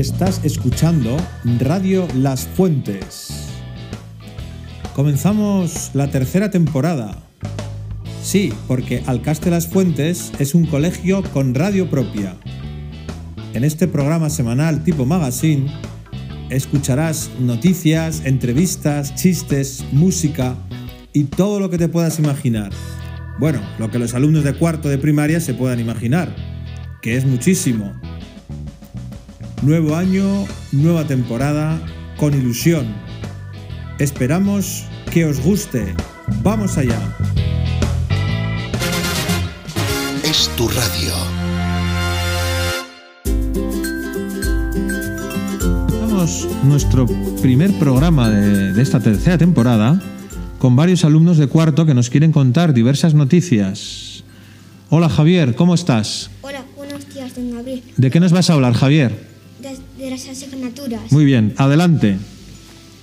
Estás escuchando Radio Las Fuentes. Comenzamos la tercera temporada. Sí, porque Alcaste Las Fuentes es un colegio con radio propia. En este programa semanal tipo magazine escucharás noticias, entrevistas, chistes, música y todo lo que te puedas imaginar. Bueno, lo que los alumnos de cuarto de primaria se puedan imaginar, que es muchísimo. Nuevo año, nueva temporada, con ilusión. Esperamos que os guste. Vamos allá. Es tu radio. Empezamos nuestro primer programa de, de esta tercera temporada con varios alumnos de cuarto que nos quieren contar diversas noticias. Hola Javier, ¿cómo estás? Hola, buenos días, don Gabriel. ¿De qué nos vas a hablar, Javier? De, las asignaturas. Muy bien, adelante.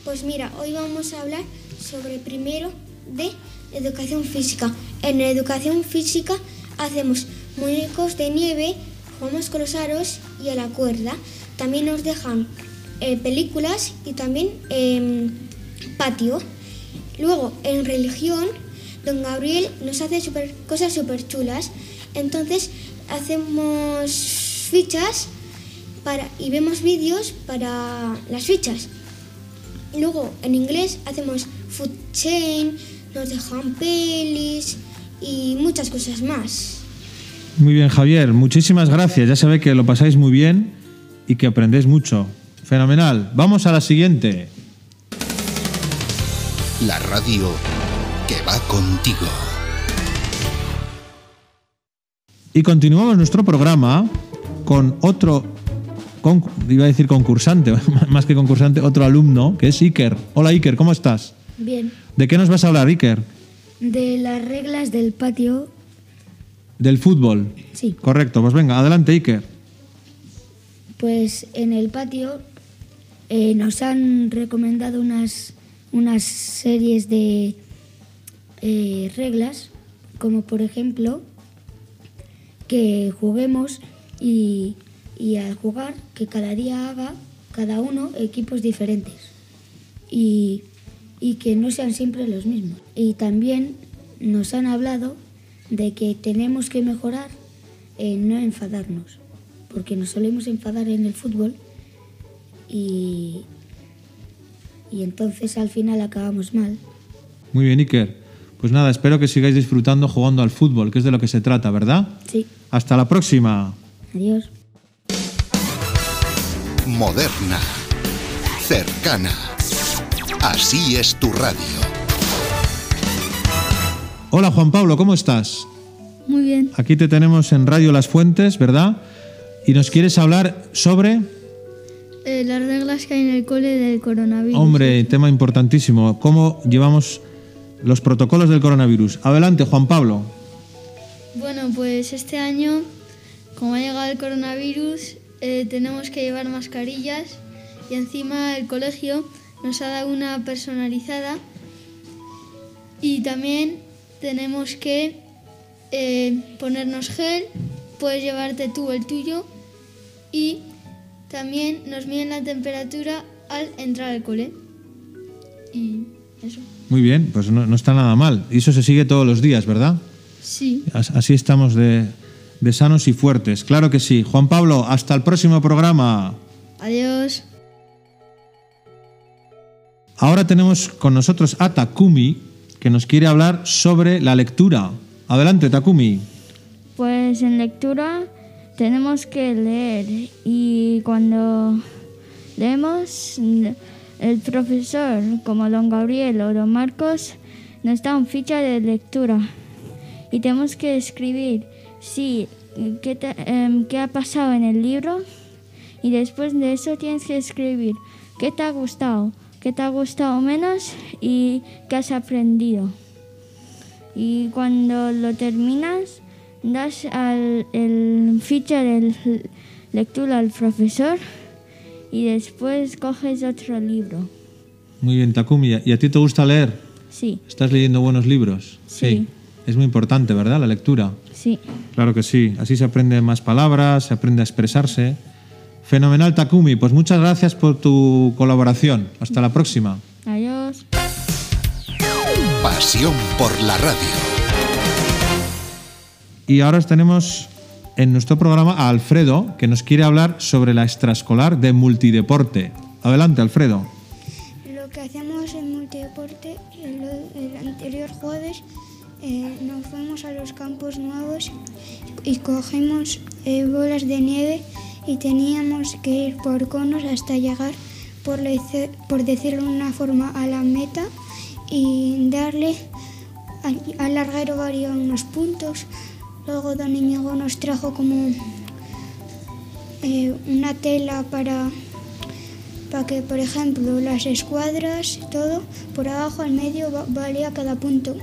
Pues mira, hoy vamos a hablar sobre primero de educación física. En educación física hacemos muñecos de nieve, jugamos con los aros y a la cuerda. También nos dejan eh, películas y también eh, patio. Luego, en religión, don Gabriel nos hace super, cosas súper chulas. Entonces, hacemos fichas para, y vemos vídeos para las fichas. Luego, en inglés, hacemos food chain, nos dejan pelis y muchas cosas más. Muy bien, Javier, muchísimas gracias. Ya se ve que lo pasáis muy bien y que aprendéis mucho. Fenomenal. Vamos a la siguiente. La radio que va contigo. Y continuamos nuestro programa con otro, con- iba a decir concursante, más que concursante, otro alumno, que es Iker. Hola Iker, ¿cómo estás? Bien, ¿De qué nos vas a hablar, Iker? de las reglas del patio, Del fútbol. sí. Correcto, pues venga, adelante Iker. Pues en el patio eh, nos han recomendado unas, unas series de eh, reglas, como por ejemplo que juguemos y, y al jugar que cada día haga cada uno equipos diferentes y, y que no sean siempre los mismos. Y también nos han hablado de que tenemos que mejorar en no enfadarnos, porque nos solemos enfadar en el fútbol y, y entonces al final acabamos mal. Muy bien, Iker. Pues nada, espero que sigáis disfrutando jugando al fútbol, que es de lo que se trata, ¿verdad? Sí, Hasta la próxima. adiós. Moderna. Cercana. Así es tu radio. Hola Juan Pablo, ¿cómo estás? Muy bien. Aquí te tenemos en Radio Las Fuentes, ¿verdad? Y nos quieres hablar sobre, Eh, las reglas que hay en el cole del coronavirus. hombre, tema importantísimo, cómo llevamos los protocolos del coronavirus. Adelante, Juan Pablo. Bueno, pues este año, como ha llegado el coronavirus, eh, tenemos que llevar mascarillas y encima el colegio nos ha dado una personalizada y también tenemos que eh, ponernos gel, puedes llevarte tú el tuyo y también nos miden la temperatura al entrar al cole. Y eso. Muy bien, pues no, no está nada mal. Y eso se sigue todos los días, ¿verdad? Sí. As- Así estamos de, de sanos y fuertes. Claro que sí. Juan Pablo, hasta el próximo programa. Adiós. Ahora tenemos con nosotros a Takumi, que nos quiere hablar sobre la lectura. Adelante, Takumi. Pues en lectura tenemos que leer y cuando leemos el profesor como don Gabriel o don Marcos nos da un ficha de lectura y tenemos que escribir sí qué, te- em, qué ha pasado en el libro y después de eso tienes que escribir qué te ha gustado, qué te ha gustado menos y qué has aprendido. Y cuando lo terminas, das al, el ficha de lectura al profesor y después coges otro libro. Muy bien, Takumi. ¿Y a ti te gusta leer? Sí, ¿Estás leyendo buenos libros? Sí. Es muy importante, ¿verdad? La lectura. sí. Claro que sí. Así se aprende más palabras, se aprende a expresarse. Fenomenal, Takumi. Pues muchas gracias por tu colaboración. Hasta la próxima. Adiós. Pasión por la radio. Y ahora tenemos en nuestro programa a Alfredo, que nos quiere hablar sobre la extraescolar de multideporte. Adelante, Alfredo. Lo que hacemos en multideporte, el, el anterior jueves eh, nos fuimos a los campos nuevos y cogimos eh, bolas de nieve y teníamos que ir por conos hasta llegar, por, decirlo de una forma, a la meta y darle al, larguero varios unos puntos. Luego don Íñigo nos trajo como eh, una tela para, para que, por ejemplo, las escuadras, todo, por abajo al medio va- valía cada punto.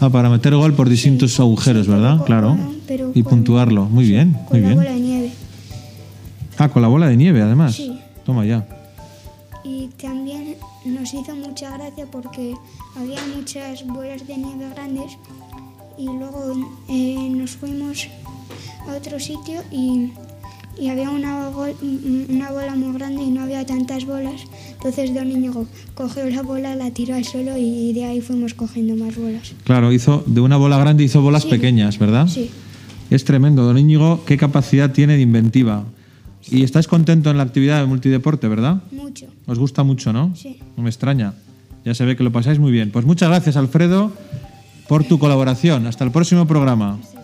Ah, para meter gol por distintos agujeros, Sí, ¿verdad? pero- Claro. pero Y con- puntuarlo. Muy bien, muy Con la bien. bola de nieve. Ah, con la bola de nieve, además. Sí. Toma ya. Y también nos hizo mucha gracia porque había muchas bolas de nieve grandes y luego eh, nos fuimos a otro sitio y, y había una, bol- una bola muy grande y no había tantas bolas. Entonces Don Íñigo cogió la bola, la tiró al suelo y de ahí fuimos cogiendo más bolas. Claro, hizo de una bola grande hizo bolas Sí. pequeñas, ¿verdad? Sí, Es tremendo, don Íñigo, qué capacidad tiene de inventiva. Y estáis contento en la actividad de multideporte, ¿verdad? mucho. Os gusta mucho, ¿no? Sí. No me extraña. Ya se ve que lo pasáis muy bien. Pues muchas gracias, Alfredo, por tu colaboración. Hasta el próximo programa. Y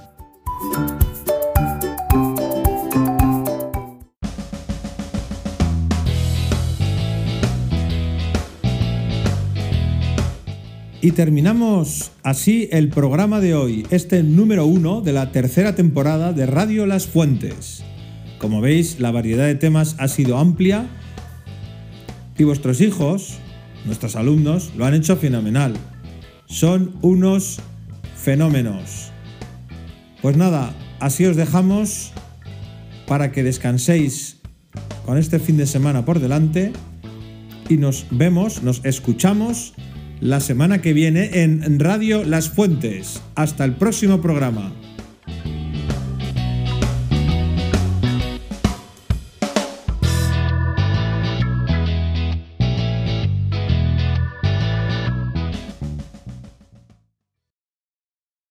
terminamos así el programa de hoy, este número uno de la tercera temporada de Radio Las Fuentes. Como veis, la variedad de temas ha sido amplia y vuestros hijos, nuestros alumnos, lo han hecho fenomenal. Son unos fenómenos. Pues nada, así os dejamos para que descanséis con este fin de semana por delante y nos vemos, nos escuchamos la semana que viene en Radio Las Fuentes. Hasta el próximo programa.